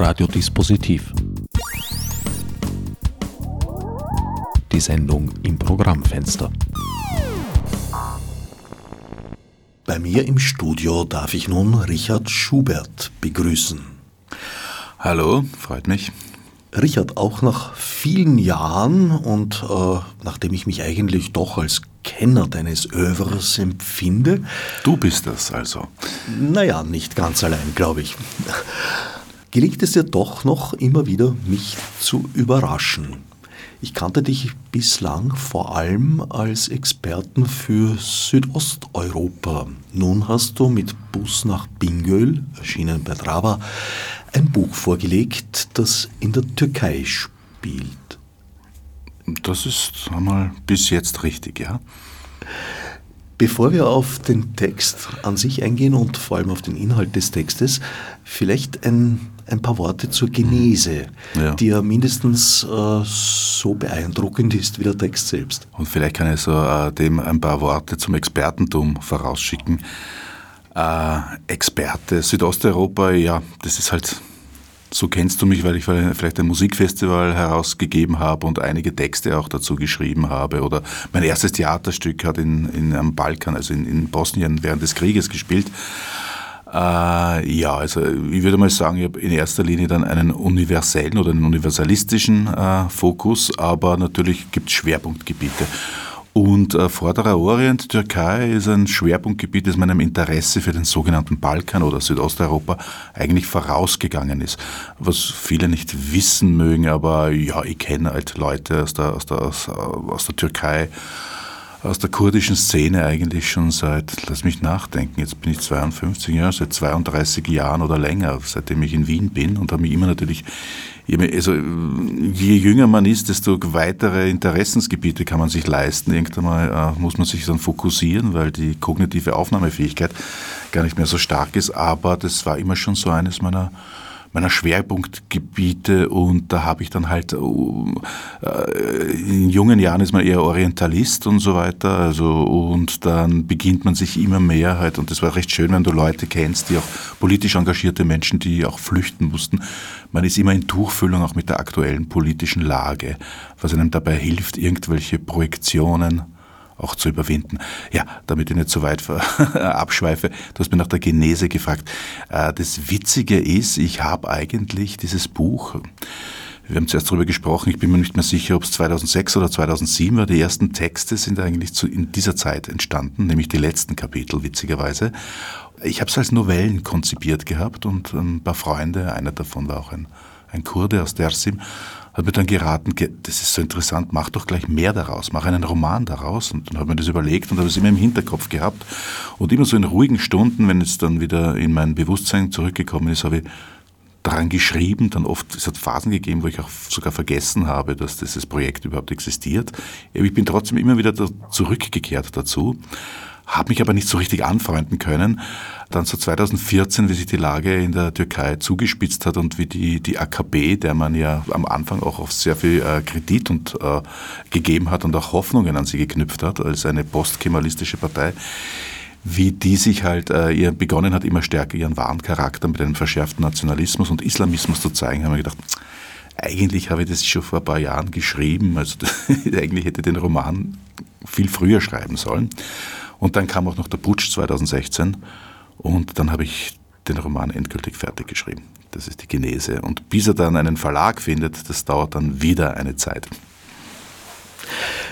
Radiodispositiv. Die Sendung im Programmfenster. Bei mir im Studio darf ich nun Richard Schubert begrüßen. Hallo, freut mich. Richard, auch nach vielen Jahren und äh, nachdem ich mich eigentlich doch als Kenner deines Övres empfinde. Du bist es also. Naja, nicht ganz allein, glaube ich. Gelingt es dir doch noch immer wieder, mich zu überraschen. Ich kannte dich bislang vor allem als Experten für Südosteuropa. Nun hast du mit Bus nach Bingöl, erschienen bei Drava, ein Buch vorgelegt, das in der Türkei spielt. Das ist einmal bis jetzt richtig, ja. Bevor wir auf den Text an sich eingehen und vor allem auf den Inhalt des Textes, vielleicht ein, ein paar Worte zur Genese, ja. die ja mindestens äh, so beeindruckend ist wie der Text selbst. Und vielleicht kann ich so äh, dem ein paar Worte zum Expertentum vorausschicken. Äh, Experte, Südosteuropa, ja, das ist halt so kennst du mich, weil ich vielleicht ein Musikfestival herausgegeben habe und einige Texte auch dazu geschrieben habe. Oder mein erstes Theaterstück hat in, in am Balkan, also in, in Bosnien während des Krieges gespielt. Äh, ja, also ich würde mal sagen, ich habe in erster Linie dann einen universellen oder einen universalistischen äh, Fokus, aber natürlich gibt es Schwerpunktgebiete. Und äh, Vorderer Orient, Türkei, ist ein Schwerpunktgebiet, das meinem Interesse für den sogenannten Balkan oder Südosteuropa eigentlich vorausgegangen ist. Was viele nicht wissen mögen, aber ja, ich kenne halt Leute aus der, aus der, aus, aus der Türkei, aus der kurdischen Szene eigentlich schon seit, lass mich nachdenken, jetzt bin ich 52 Jahre, seit 32 Jahren oder länger, seitdem ich in Wien bin und habe mich immer natürlich, also je jünger man ist, desto weitere Interessensgebiete kann man sich leisten. Irgendwann mal äh, muss man sich dann fokussieren, weil die kognitive Aufnahmefähigkeit gar nicht mehr so stark ist, aber das war immer schon so eines meiner meiner Schwerpunktgebiete und da habe ich dann halt, äh, in jungen Jahren ist man eher Orientalist und so weiter, also und dann beginnt man sich immer mehr halt und das war recht schön, wenn du Leute kennst, die auch politisch engagierte Menschen, die auch flüchten mussten. Man ist immer in Tuchfüllung auch mit der aktuellen politischen Lage, was einem dabei hilft, irgendwelche Projektionen auch zu überwinden. Ja, damit ich nicht so weit abschweife, du hast mir nach der Genese gefragt. Äh, das Witzige ist, ich habe eigentlich dieses Buch, wir haben zuerst darüber gesprochen, ich bin mir nicht mehr sicher, ob es 2006 oder 2007 war. Die ersten Texte sind eigentlich zu, in dieser Zeit entstanden, nämlich die letzten Kapitel, witzigerweise. Ich habe es als Novellen konzipiert gehabt und ein paar Freunde, einer davon war auch ein, ein Kurde aus Dersim, hat mir dann geraten, das ist so interessant, mach doch gleich mehr daraus, mach einen Roman daraus. Und dann habe ich mir das überlegt und habe es immer im Hinterkopf gehabt. Und immer so in ruhigen Stunden, wenn es dann wieder in mein Bewusstsein zurückgekommen ist, habe ich daran geschrieben, dann oft, es hat Phasen gegeben, wo ich auch sogar vergessen habe, dass dieses Projekt überhaupt existiert. Ich bin trotzdem immer wieder zurückgekehrt dazu habe mich aber nicht so richtig anfreunden können. Dann so 2014, wie sich die Lage in der Türkei zugespitzt hat und wie die, die AKP, der man ja am Anfang auch auf sehr viel äh, Kredit und, äh, gegeben hat und auch Hoffnungen an sie geknüpft hat, als eine postkemalistische Partei, wie die sich halt äh, ihr begonnen hat, immer stärker ihren wahren Charakter mit einem verschärften Nationalismus und Islamismus zu zeigen, haben wir gedacht, eigentlich habe ich das schon vor ein paar Jahren geschrieben, also eigentlich hätte ich den Roman viel früher schreiben sollen. Und dann kam auch noch der Putsch 2016 und dann habe ich den Roman endgültig fertig geschrieben. Das ist die Genese. Und bis er dann einen Verlag findet, das dauert dann wieder eine Zeit.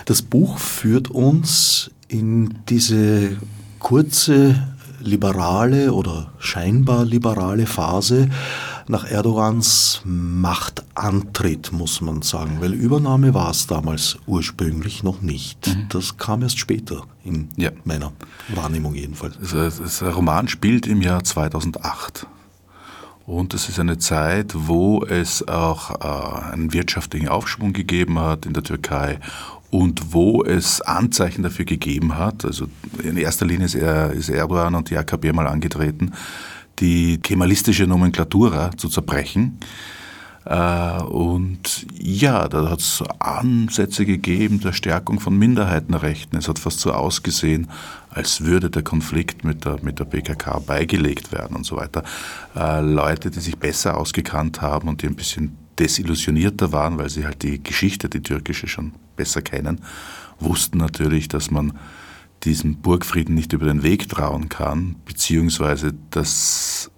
Das Buch führt uns in diese kurze liberale oder scheinbar liberale Phase nach Erdogans Machtantritt, muss man sagen, weil Übernahme war es damals ursprünglich noch nicht. Mhm. Das kam erst später, in ja. meiner Wahrnehmung jedenfalls. Der Roman spielt im Jahr 2008. Und es ist eine Zeit, wo es auch äh, einen wirtschaftlichen Aufschwung gegeben hat in der Türkei und wo es Anzeichen dafür gegeben hat. Also in erster Linie ist, er, ist Erdogan und die AKP mal angetreten, die kemalistische Nomenklatura zu zerbrechen. Äh, und ja, da hat es Ansätze gegeben der Stärkung von Minderheitenrechten. Es hat fast so ausgesehen, als würde der Konflikt mit der, mit der PKK beigelegt werden und so weiter. Äh, Leute, die sich besser ausgekannt haben und die ein bisschen desillusionierter waren, weil sie halt die Geschichte, die türkische, schon besser kennen, wussten natürlich, dass man diesem Burgfrieden nicht über den Weg trauen kann, beziehungsweise dass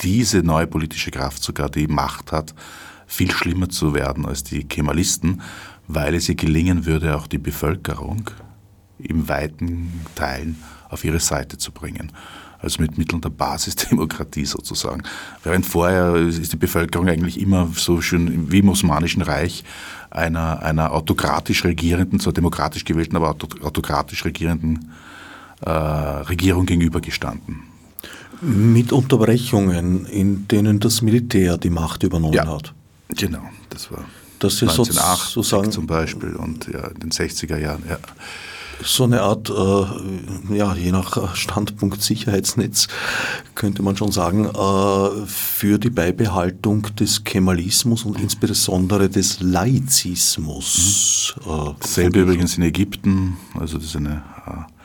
diese neue politische Kraft sogar die Macht hat, viel schlimmer zu werden als die Kemalisten, weil es ihr gelingen würde, auch die Bevölkerung im weiten Teilen auf ihre Seite zu bringen. Also mit Mitteln der Basisdemokratie sozusagen. Während vorher ist die Bevölkerung eigentlich immer so schön wie im Osmanischen Reich einer, einer autokratisch regierenden, zwar demokratisch gewählten, aber autokratisch regierenden äh, Regierung gegenübergestanden. Mit Unterbrechungen, in denen das Militär die Macht übernommen ja, hat. Genau, das war das 1908 sozusagen zum Beispiel und ja, in den 60er Jahren. Ja. So eine Art, äh, ja, je nach Standpunkt Sicherheitsnetz könnte man schon sagen, äh, für die Beibehaltung des Kemalismus und insbesondere des Laizismus. Mhm. Äh, Dasselbe übrigens in Ägypten, also das ist eine äh,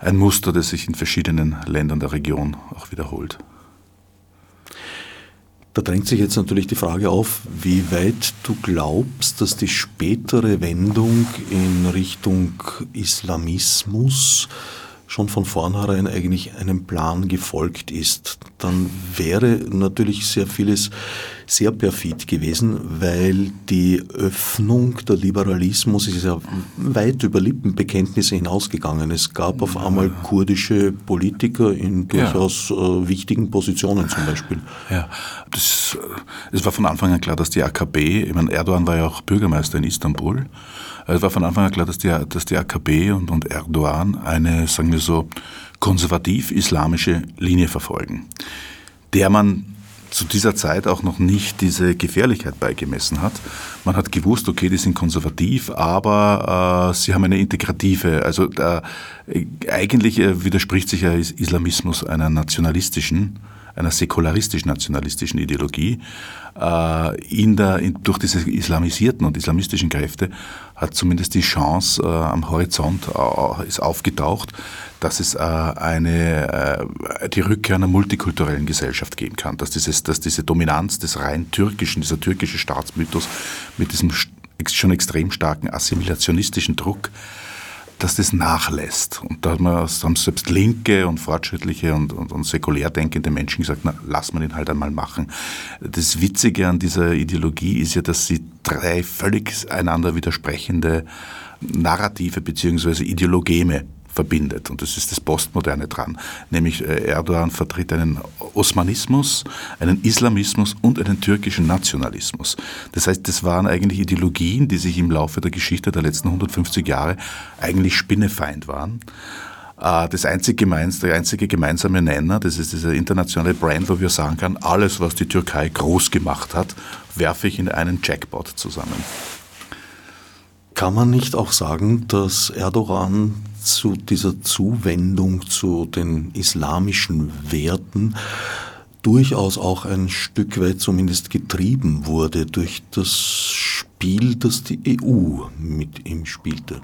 ein Muster, das sich in verschiedenen Ländern der Region auch wiederholt. Da drängt sich jetzt natürlich die Frage auf, wie weit du glaubst, dass die spätere Wendung in Richtung Islamismus schon von vornherein eigentlich einem Plan gefolgt ist, dann wäre natürlich sehr vieles sehr perfid gewesen, weil die Öffnung, der Liberalismus ist ja weit über Lippenbekenntnisse hinausgegangen. Es gab auf einmal kurdische Politiker in durchaus ja. Äh, wichtigen Positionen zum Beispiel. Ja, das, äh, es war von Anfang an klar, dass die AKP, ich meine, Erdogan war ja auch Bürgermeister in Istanbul, es war von Anfang an klar, dass die, dass die AKP und, und Erdogan eine, sagen wir so, konservativ-islamische Linie verfolgen, der man zu dieser Zeit auch noch nicht diese Gefährlichkeit beigemessen hat. Man hat gewusst, okay, die sind konservativ, aber äh, sie haben eine integrative, also äh, eigentlich äh, widerspricht sich ja Islamismus einer nationalistischen einer säkularistisch-nationalistischen Ideologie. Äh, in der, in, durch diese islamisierten und islamistischen Kräfte hat zumindest die Chance äh, am Horizont äh, ist aufgetaucht, dass es äh, eine, äh, die Rückkehr einer multikulturellen Gesellschaft geben kann, dass, dieses, dass diese Dominanz des rein türkischen, dieser türkische Staatsmythos mit diesem schon extrem starken assimilationistischen Druck dass das nachlässt. Und da haben selbst linke und fortschrittliche und, und, und säkulär denkende Menschen gesagt, na, lass man ihn halt einmal machen. Das Witzige an dieser Ideologie ist ja, dass sie drei völlig einander widersprechende Narrative beziehungsweise Ideologeme verbindet. Und das ist das Postmoderne dran. Nämlich äh, Erdogan vertritt einen Osmanismus, einen Islamismus und einen türkischen Nationalismus. Das heißt, das waren eigentlich Ideologien, die sich im Laufe der Geschichte der letzten 150 Jahre eigentlich spinnefeind waren. Äh, das einzige, gemeins, der einzige gemeinsame Nenner, das ist dieser internationale Brand, wo wir sagen können, alles, was die Türkei groß gemacht hat, werfe ich in einen Jackpot zusammen. Kann man nicht auch sagen, dass Erdogan zu dieser Zuwendung zu den islamischen Werten durchaus auch ein Stück weit zumindest getrieben wurde durch das Spiel, das die EU mit ihm spielte.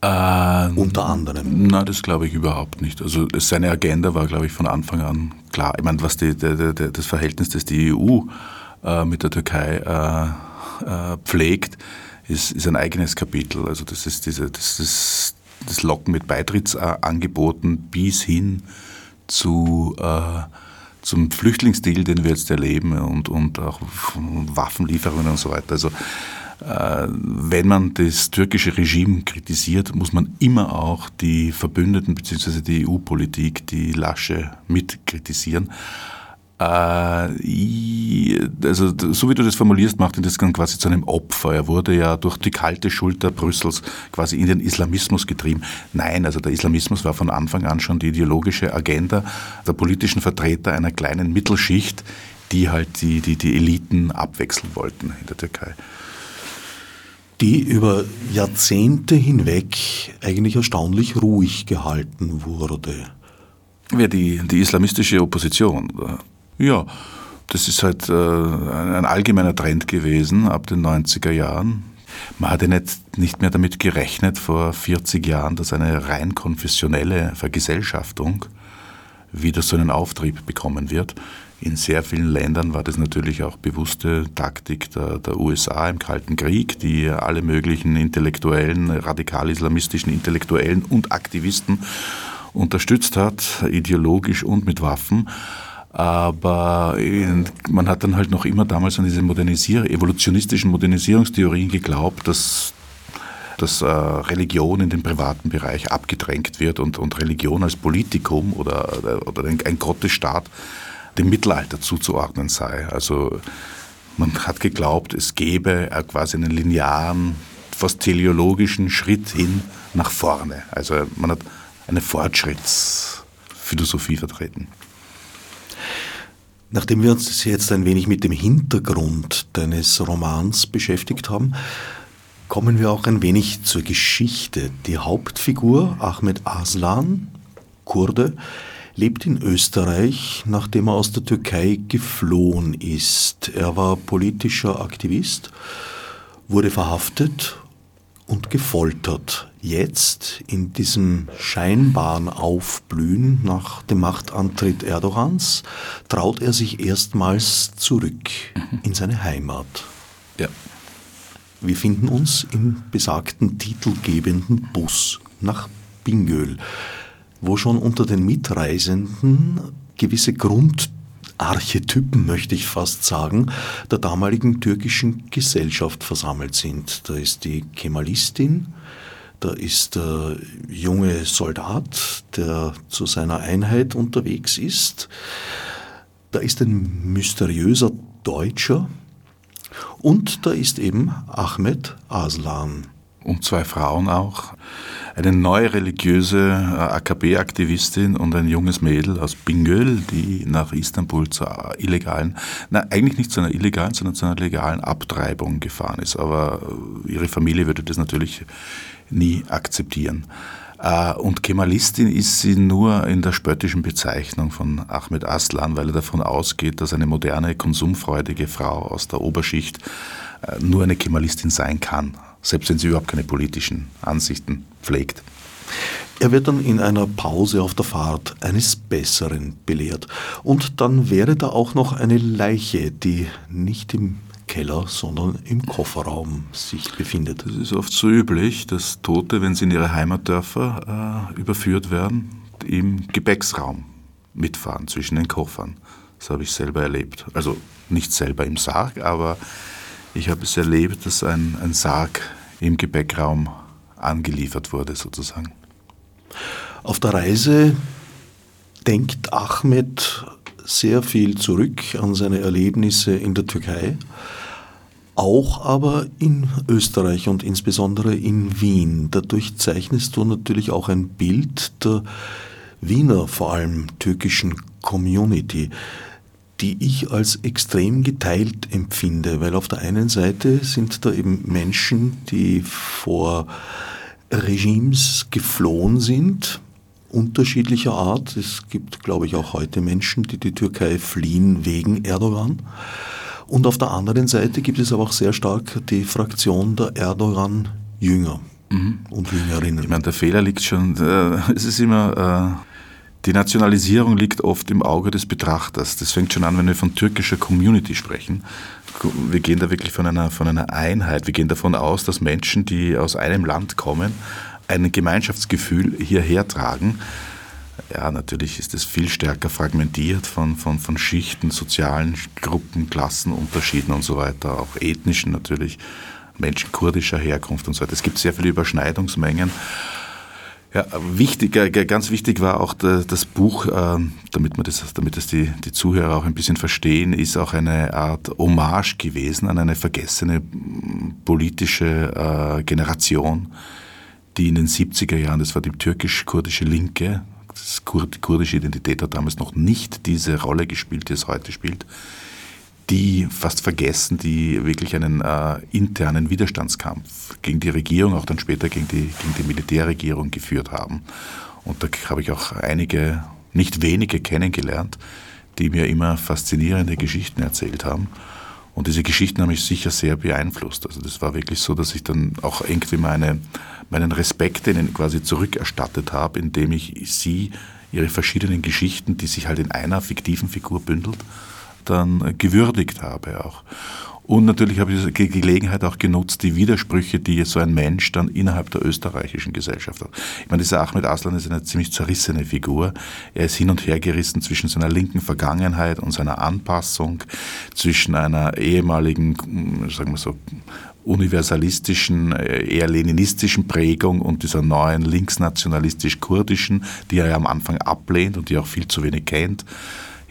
Ähm, Unter anderem. Nein, das glaube ich überhaupt nicht. Also seine Agenda war, glaube ich, von Anfang an klar. Ich meine, was die, die, die, das Verhältnis, das die EU äh, mit der Türkei äh, äh, pflegt, ist, ist ein eigenes Kapitel. Also das ist diese, das, ist das Locken mit Beitrittsangeboten bis hin zu äh, zum Flüchtlingsdeal, den wir jetzt erleben und, und auch Waffenlieferungen und so weiter. Also äh, wenn man das türkische Regime kritisiert, muss man immer auch die Verbündeten bzw. die EU-Politik, die Lasche mit kritisieren. Äh, also so wie du das formulierst, macht ihn das dann quasi zu einem Opfer. Er wurde ja durch die kalte Schulter Brüssels quasi in den Islamismus getrieben. Nein, also der Islamismus war von Anfang an schon die ideologische Agenda der politischen Vertreter einer kleinen Mittelschicht, die halt die, die, die Eliten abwechseln wollten in der Türkei die über Jahrzehnte hinweg eigentlich erstaunlich ruhig gehalten wurde. Ja, die, die islamistische Opposition ja, das ist halt äh, ein allgemeiner Trend gewesen ab den 90er Jahren. Man hatte nicht, nicht mehr damit gerechnet vor 40 Jahren, dass eine rein konfessionelle Vergesellschaftung wieder so einen Auftrieb bekommen wird. In sehr vielen Ländern war das natürlich auch bewusste Taktik der, der USA im Kalten Krieg, die alle möglichen intellektuellen, radikal-islamistischen Intellektuellen und Aktivisten unterstützt hat, ideologisch und mit Waffen. Aber man hat dann halt noch immer damals an diese Modernisier evolutionistischen Modernisierungstheorien geglaubt, dass dass äh, Religion in den privaten Bereich abgedrängt wird und, und Religion als Politikum oder, oder ein, Gottesstaat dem Mittelalter zuzuordnen sei. Also man hat geglaubt, es gäbe quasi einen linearen, fast teleologischen Schritt hin nach vorne. Also man hat eine Fortschrittsphilosophie vertreten. Nachdem wir uns jetzt ein wenig mit dem Hintergrund deines Romans beschäftigt haben, kommen wir auch ein wenig zur Geschichte. Die Hauptfigur Ahmed Aslan, Kurde, lebt in Österreich, nachdem er aus der Türkei geflohen ist. Er war politischer Aktivist, wurde verhaftet und gefoltert. Jetzt, in diesem scheinbaren Aufblühen nach dem Machtantritt Erdogans, traut er sich erstmals zurück mhm. in seine Heimat. Ja. Wir finden uns im besagten titelgebenden Bus nach Bingöl wo schon unter den Mitreisenden gewisse Grundarchetypen, möchte ich fast sagen, der damaligen türkischen Gesellschaft versammelt sind. Da ist die Kemalistin, da ist der junge Soldat, der zu seiner Einheit unterwegs ist. Da ist ein mysteriöser Deutscher und da ist eben Ahmed Aslan. Und zwei Frauen auch eine neue religiöse äh, AKP-Aktivistin und ein junges Mädel aus Bingöl, die nach Istanbul zur illegalen, na eigentlich nicht zu einer illegalen, sondern zu einer legalen Abtreibung gefahren ist. Aber äh, ihre Familie würde das natürlich nie akzeptieren. Äh, und Kemalistin ist sie nur in der spöttischen Bezeichnung von Ahmed Aslan, weil er davon ausgeht, dass eine moderne, konsumfreudige Frau aus der Oberschicht nur eine Kemalistin sein kann selbst wenn sie überhaupt keine politischen Ansichten pflegt. Er wird dann in einer Pause auf der Fahrt eines Besseren belehrt. Und dann wäre da auch noch eine Leiche, die nicht im Keller, sondern im Kofferraum sich befindet. Das ist oft so üblich, dass Tote, wenn sie in ihre Heimatdörfer äh, überführt werden, im Gepäcksraum mitfahren zwischen den Koffern. Das habe ich selber erlebt. Also nicht selber im Sarg, aber ich habe es erlebt, dass ein, ein Sarg im Gepäckraum angeliefert wurde, sozusagen. Auf der Reise denkt Ahmed sehr viel zurück an seine Erlebnisse in der Türkei, auch aber in Österreich und insbesondere in Wien. Dadurch zeichnest du natürlich auch ein Bild der Wiener, vor allem türkischen Community die ich als extrem geteilt empfinde, weil auf der einen Seite sind da eben Menschen, die vor Regimes geflohen sind, unterschiedlicher Art. Es gibt, glaube ich, auch heute Menschen, die die Türkei fliehen wegen Erdogan. Und auf der anderen Seite gibt es aber auch sehr stark die Fraktion der Erdogan-Jünger mhm. und Jüngerinnen. Ich meine, der Fehler liegt schon, äh, es ist immer... Äh die Nationalisierung liegt oft im Auge des Betrachters. Das fängt schon an, wenn wir von türkischer Community sprechen. Wir gehen da wirklich von einer, von einer Einheit. Wir gehen davon aus, dass Menschen, die aus einem Land kommen, ein Gemeinschaftsgefühl hierher tragen. Ja, natürlich ist es viel stärker fragmentiert von, von, von Schichten, sozialen Gruppen, Klassenunterschieden und so weiter, auch ethnischen natürlich, Menschen kurdischer Herkunft und so weiter. Es gibt sehr viele Überschneidungsmengen. Ja, wichtig, ganz wichtig war auch das Buch, ähm, damit, man das, damit das die, die Zuhörer auch ein bisschen verstehen, ist auch eine Art Hommage gewesen an eine vergessene politische äh, Generation, die in den 70er Jahren, das war die türkisch-kurdische Linke, die kurdische Identität hat damals noch nicht diese Rolle gespielt, die es heute spielt, die fast vergessen, die wirklich einen äh, internen Widerstandskampf gegen die Regierung, auch dann später gegen die, gegen die Militärregierung geführt haben. Und da habe ich auch einige, nicht wenige kennengelernt, die mir immer faszinierende Geschichten erzählt haben. Und diese Geschichten haben mich sicher sehr beeinflusst. Also das war wirklich so, dass ich dann auch irgendwie meine, meinen Respekt ihnen quasi zurückerstattet habe, indem ich sie, ihre verschiedenen Geschichten, die sich halt in einer fiktiven Figur bündelt, dann gewürdigt habe auch. Und natürlich habe ich die Gelegenheit auch genutzt, die Widersprüche, die so ein Mensch dann innerhalb der österreichischen Gesellschaft hat. Ich meine, dieser Ahmed Aslan ist eine ziemlich zerrissene Figur. Er ist hin und her gerissen zwischen seiner linken Vergangenheit und seiner Anpassung, zwischen einer ehemaligen, sagen wir so, universalistischen, äh, eher leninistischen Prägung und dieser neuen linksnationalistisch-kurdischen, die er ja am Anfang ablehnt und die er auch viel zu wenig kennt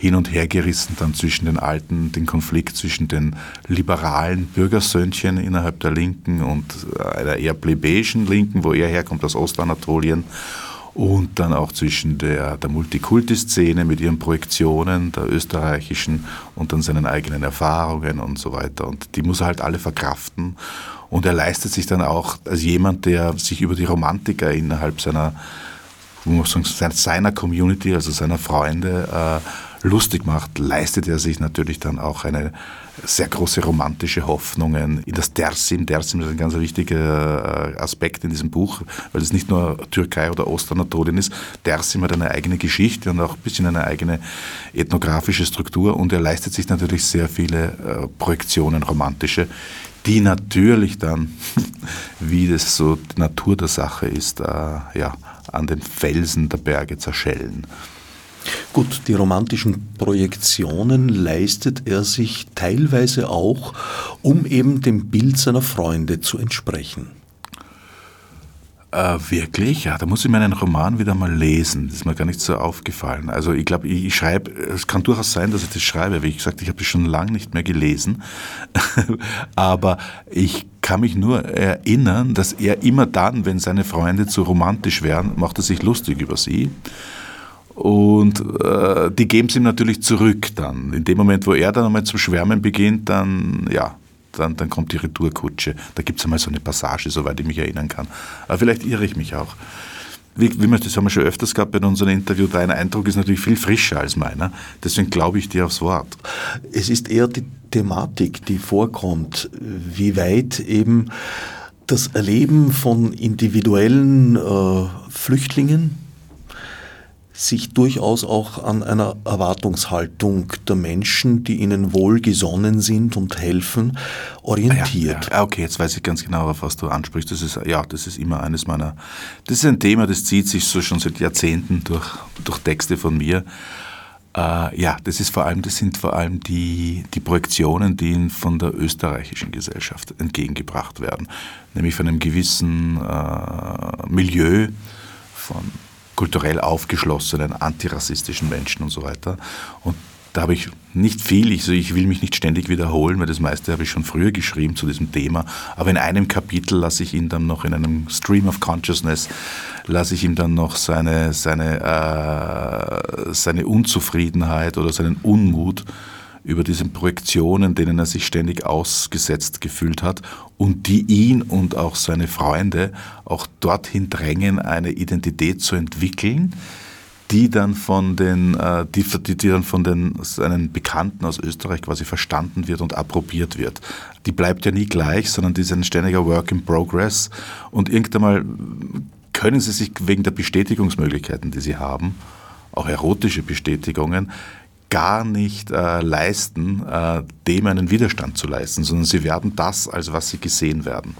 hin und her gerissen dann zwischen den alten, den Konflikt zwischen den liberalen Bürgersöhnchen innerhalb der Linken und einer eher plebejischen Linken, wo er herkommt aus Ostanatolien und dann auch zwischen der, der Multikulti-Szene mit ihren Projektionen, der österreichischen und dann seinen eigenen Erfahrungen und so weiter. Und die muss er halt alle verkraften. Und er leistet sich dann auch als jemand, der sich über die Romantiker innerhalb seiner, muss sagen, seiner Community, also seiner Freunde, äh, lustig macht, leistet er sich natürlich dann auch eine sehr große romantische Hoffnungen in das Dersim. Dersim ist ein ganz wichtiger äh, Aspekt in diesem Buch, weil es nicht nur Türkei oder Ostanatolien ist. Dersim hat eine eigene Geschichte und auch ein bisschen eine eigene ethnografische Struktur und er leistet sich natürlich sehr viele äh, Projektionen romantische, die natürlich dann, wie das so die Natur der Sache ist, äh, ja, an den Felsen der Berge zerschellen. Gut, die romantischen Projektionen leistet er sich teilweise auch, um eben dem Bild seiner Freunde zu entsprechen. Äh, wirklich? Ja, da muss ich meinen Roman wieder mal lesen. Das ist mir gar nicht so aufgefallen. Also ich glaube, ich, ich schreibe, es kann durchaus sein, dass ich das schreibe. Wie gesagt, ich habe das schon lange nicht mehr gelesen. Aber ich kann mich nur erinnern, dass er immer dann, wenn seine Freunde zu romantisch wären, macht er sich lustig über sie. Und äh, die geben es ihm natürlich zurück dann. In dem Moment, wo er dann einmal zum Schwärmen beginnt, dann, ja, dann, dann kommt die Retourkutsche. Da gibt es einmal so eine Passage, soweit ich mich erinnern kann. Aber vielleicht irre ich mich auch. Wie, wie wir das haben wir schon öfters gehabt bei unserem Interview, dein Eindruck ist natürlich viel frischer als meiner. Deswegen glaube ich dir aufs Wort. Es ist eher die Thematik, die vorkommt, wie weit eben das Erleben von individuellen äh, Flüchtlingen, sich durchaus auch an einer Erwartungshaltung der Menschen, die ihnen wohlgesonnen sind und helfen, orientiert. Ja, ja. Okay, jetzt weiß ich ganz genau, auf was du ansprichst. Das ist, ja, das ist immer eines meiner, das ist ein Thema, das zieht sich so schon seit Jahrzehnten durch, durch Texte von mir. Äh, ja, das ist vor allem, das sind vor allem die, die Projektionen, die ihnen von der österreichischen Gesellschaft entgegengebracht werden. Nämlich von einem gewissen äh, Milieu von kulturell aufgeschlossenen, antirassistischen Menschen und so weiter. Und da habe ich nicht viel, ich, ich will mich nicht ständig wiederholen, weil das meiste habe ich schon früher geschrieben zu diesem Thema. Aber in einem Kapitel lasse ich ihn dann noch in einem Stream of Consciousness, lasse ich ihm dann noch seine, seine, äh, seine Unzufriedenheit oder seinen Unmut über diese Projektionen, denen er sich ständig ausgesetzt gefühlt hat und die ihn und auch seine Freunde auch dorthin drängen, eine Identität zu entwickeln, die dann von den, äh, die, die dann von den seinen Bekannten aus Österreich quasi verstanden wird und approbiert wird. Die bleibt ja nie gleich, sondern die ist ein ständiger Work in Progress und irgendwann mal können sie sich wegen der Bestätigungsmöglichkeiten, die sie haben, auch erotische Bestätigungen, gar nicht äh, leisten, äh, dem einen Widerstand zu leisten, sondern sie werden das, als was sie gesehen werden.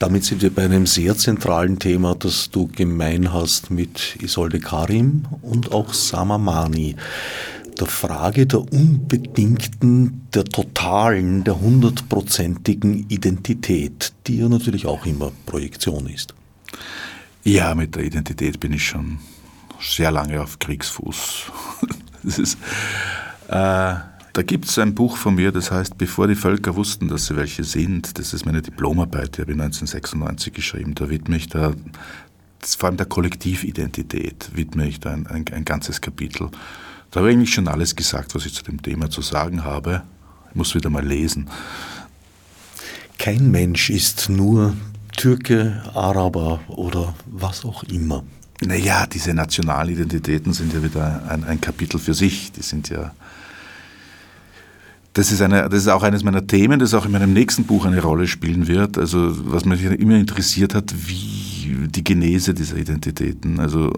Damit sind wir bei einem sehr zentralen Thema, das du gemein hast mit Isolde Karim und auch Samamani. Der Frage der unbedingten, der totalen, der hundertprozentigen Identität, die ja natürlich auch immer Projektion ist. Ja, mit der Identität bin ich schon sehr lange auf Kriegsfuß. ist, äh, da gibt es ein Buch von mir, das heißt, bevor die Völker wussten, dass sie welche sind. Das ist meine Diplomarbeit, die habe ich 1996 geschrieben. Da widme ich da, vor allem der Kollektividentität, widme ich da ein, ein, ein ganzes Kapitel. Da habe ich eigentlich schon alles gesagt, was ich zu dem Thema zu sagen habe. Ich muss wieder mal lesen. Kein Mensch ist nur Türke, Araber oder was auch immer. Naja, diese Nationalidentitäten sind ja wieder ein, ein Kapitel für sich. Die sind ja das ist, eine, das ist auch eines meiner Themen, das auch in meinem nächsten Buch eine Rolle spielen wird. Also was mich immer interessiert hat, wie die Genese dieser Identitäten, also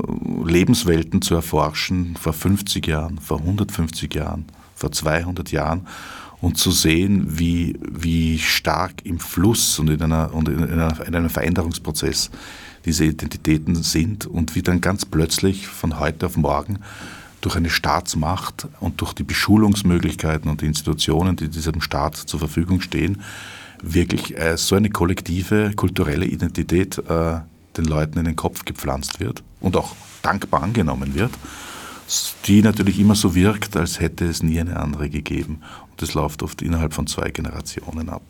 Lebenswelten zu erforschen vor 50 Jahren, vor 150 Jahren, vor 200 Jahren und zu sehen, wie, wie stark im Fluss und in, einer, und in, einer, in einem Veränderungsprozess diese Identitäten sind und wie dann ganz plötzlich von heute auf morgen durch eine Staatsmacht und durch die Beschulungsmöglichkeiten und die Institutionen, die diesem Staat zur Verfügung stehen, wirklich äh, so eine kollektive kulturelle Identität äh, den Leuten in den Kopf gepflanzt wird und auch dankbar angenommen wird, die natürlich immer so wirkt, als hätte es nie eine andere gegeben. Und das läuft oft innerhalb von zwei Generationen ab.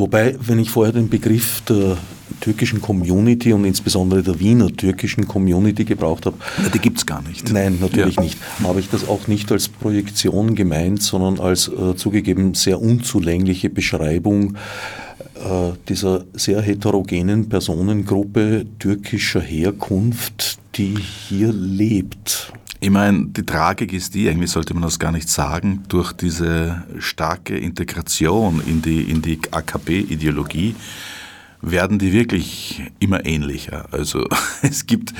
Wobei, wenn ich vorher den Begriff der türkischen Community und insbesondere der Wiener türkischen Community gebraucht habe. Die gibt es gar nicht. Nein, natürlich ja. nicht. Habe ich das auch nicht als Projektion gemeint, sondern als äh, zugegeben sehr unzulängliche Beschreibung dieser sehr heterogenen Personengruppe türkischer Herkunft, die hier lebt. Ich meine, die Tragik ist die, eigentlich sollte man das gar nicht sagen, durch diese starke Integration in die, in die AKP-Ideologie werden die wirklich immer ähnlicher. Also es gibt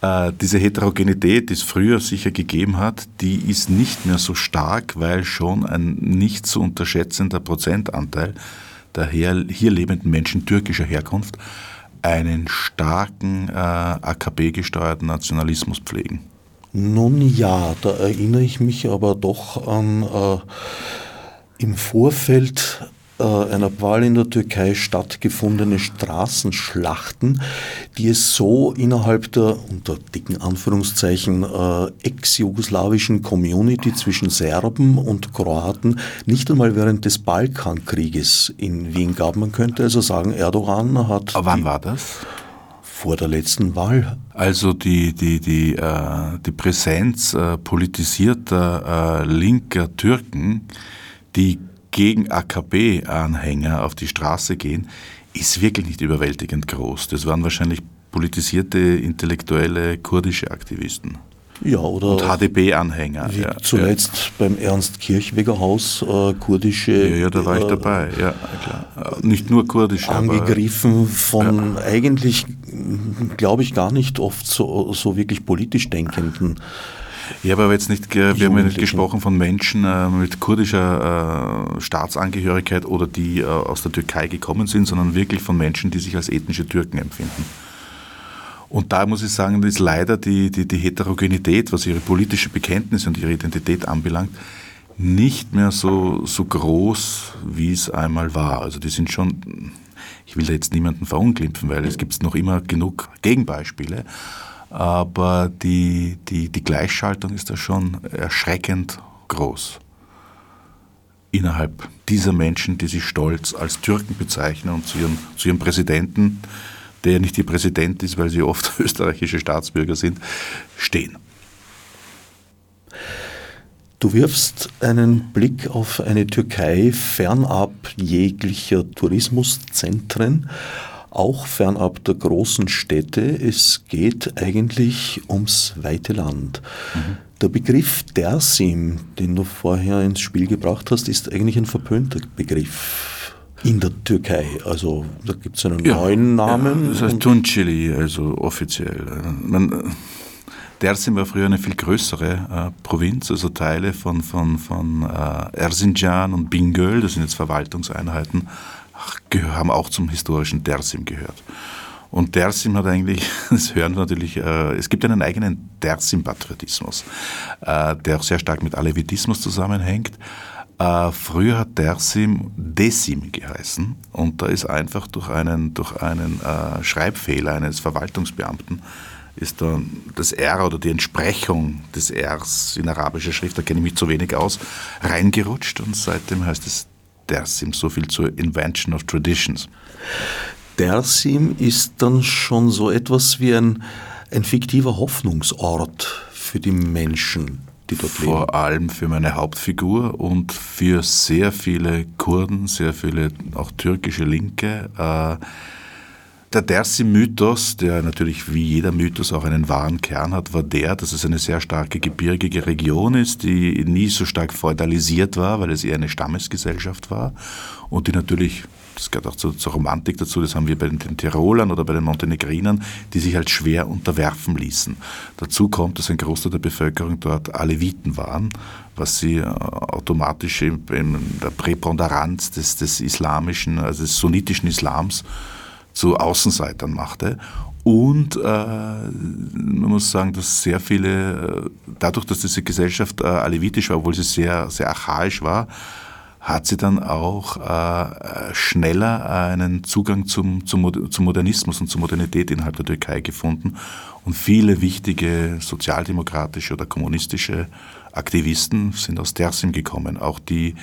äh, diese Heterogenität, die es früher sicher gegeben hat, die ist nicht mehr so stark, weil schon ein nicht zu unterschätzender Prozentanteil der hier, lebenden Menschen türkischer Herkunft einen starken äh, AKP-gesteuerten Nationalismus pflegen. Nun ja, da erinnere ich mich aber doch an äh, im Vorfeld einer Wahl in der Türkei stattgefundene Straßenschlachten, die es so innerhalb der unter dicken Anführungszeichen äh, ex-jugoslawischen Community zwischen Serben und Kroaten nicht einmal während des Balkankrieges in Wien gab. Man könnte also sagen, Erdogan hat. Aber wann war das? vor der letzten Wahl. Also die, die, die, äh, die Präsenz äh, politisierter äh, linker Türken, die gegen AKP-Anhänger auf die Straße gehen, ist wirklich nicht überwältigend groß. Das waren wahrscheinlich politisierte, intellektuelle kurdische Aktivisten. Ja, oder und HDP-Anhänger. Ja, zuletzt ja. beim Ernst Kirchweger Haus äh, kurdische. Ja, ja, da war ich äh, dabei, ja, klar. Nicht nur kurdische. Angegriffen aber, von ja. eigentlich, glaube ich, gar nicht oft so, so wirklich politisch Denkenden. Ich habe aber jetzt nicht, wir haben ja nicht gesprochen von Menschen äh, mit kurdischer äh, Staatsangehörigkeit oder die äh, aus der Türkei gekommen sind, sondern wirklich von Menschen, die sich als ethnische Türken empfinden. Und da muss ich sagen, ist leider die, die, die Heterogenität, was ihre politische Bekenntnisse und ihre Identität anbelangt, nicht mehr so, so groß, wie es einmal war. Also die sind schon, ich will da jetzt niemanden verunglimpfen, weil es gibt noch immer genug Gegenbeispiele, aber die, die, die Gleichschaltung ist da schon erschreckend groß. Innerhalb dieser Menschen, die sich stolz als Türken bezeichnen und zu ihrem, zu ihrem Präsidenten der nicht ihr Präsident ist, weil sie oft österreichische Staatsbürger sind, stehen. Du wirfst einen Blick auf eine Türkei fernab jeglicher Tourismuszentren, auch fernab der großen Städte. Es geht eigentlich ums weite Land. Mhm. Der Begriff Dersim, den du vorher ins Spiel gebracht hast, ist eigentlich ein verpönter Begriff in der Türkei. Also da gibt es einen ja, neuen Namen. Ja, das heißt Tunceli, also offiziell. Man, Dersim war früher eine viel größere äh, Provinz, also Teile von, von, von äh, Erzincan und Bingöl, das sind jetzt Verwaltungseinheiten, haben auch zum historischen Dersim gehört. Und Dersim hat eigentlich, das hören wir natürlich, äh, es gibt einen eigenen Dersim-Patriotismus, äh, der auch sehr stark mit Alevitismus zusammenhängt. Äh, früher hat Dersim Desim geheißen und da ist einfach durch einen, durch einen Schreibfehler eines Verwaltungsbeamten ist da das R oder die Entsprechung des Rs in arabischer Schrift, da kenne ich mich zu wenig aus, reingerutscht und seitdem heißt es Dersim, so viel zur Invention of Traditions. Dersim ist dann schon so etwas wie ein, ein fiktiver Hoffnungsort für die Menschen die dort leben? Vor allem für meine Hauptfigur und für sehr viele Kurden, sehr viele auch türkische Linke. Äh, Der Dersim-Mythos, der natürlich wie jeder Mythos auch einen wahren Kern hat, war der, dass es eine sehr starke gebirgige Region ist, die nie so stark feudalisiert war, weil es eher eine Stammesgesellschaft war und die natürlich das gehört auch zur, zur, Romantik dazu, das haben wir bei den, den Tirolern oder bei den Montenegrinern, die sich halt schwer unterwerfen ließen. Dazu kommt, dass ein Großteil der Bevölkerung dort Aleviten waren, was sie äh, automatisch in, in der Präponderanz des, des islamischen, also des sunnitischen Islams zu Außenseitern machte. Und äh, man muss sagen, dass sehr viele, äh, dadurch, dass diese Gesellschaft äh, alevitisch war, obwohl sie sehr, sehr archaisch war, hat sie dann auch äh, schneller einen Zugang zum, zum, zum Modernismus und zur Modernität innerhalb der Türkei gefunden. Und viele wichtige sozialdemokratische oder kommunistische Aktivisten sind aus Dersim gekommen. Auch die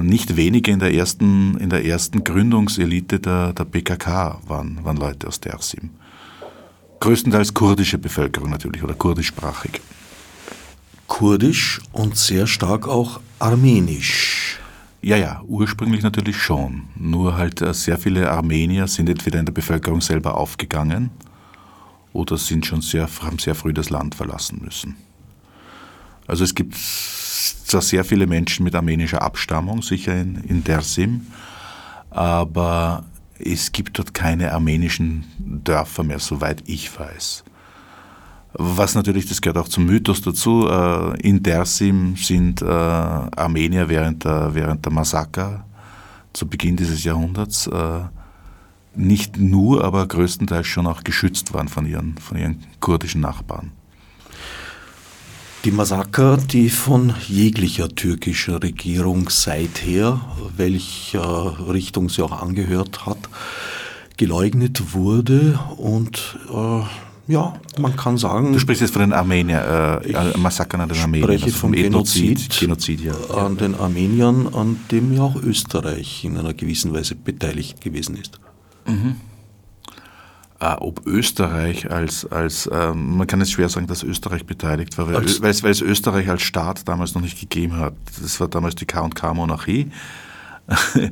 nicht wenige in der ersten, in der ersten Gründungselite der, der PKK waren, waren Leute aus Dersim. Größtenteils kurdische Bevölkerung natürlich oder kurdischsprachig. Kurdisch und sehr stark auch armenisch. Ja, ja, ursprünglich natürlich schon. Nur halt äh, sehr viele Armenier sind entweder in der Bevölkerung selber aufgegangen oder sind schon sehr, haben sehr früh das Land verlassen müssen. Also es gibt zwar sehr viele Menschen mit armenischer Abstammung, sicher in, in Dersim, aber es gibt dort keine armenischen Dörfer mehr, soweit ich weiß. Was natürlich, das gehört auch zum Mythos dazu, äh, in Dersim sind äh, Armenier während der, während der Massaker zu Beginn dieses Jahrhunderts äh, nicht nur, aber größtenteils schon auch geschützt worden von ihren, von ihren kurdischen Nachbarn. Die Massaker, die von jeglicher türkischer Regierung seither, welcher Richtung sie auch angehört hat, geleugnet wurde und äh, ja, man kann sagen. Du sprichst jetzt von den Armenier, äh, Massakern an den Armeniern. Ich spreche also vom Genozid, Genozid ja. an den Armeniern, an dem ja auch Österreich in einer gewissen Weise beteiligt gewesen ist. Mhm äh, ob Österreich als, als äh, man kann jetzt schwer sagen, dass Österreich beteiligt war, weil, weil, es, weil es Österreich als Staat damals noch nicht gegeben hat. Das war damals die K&K-Monarchie.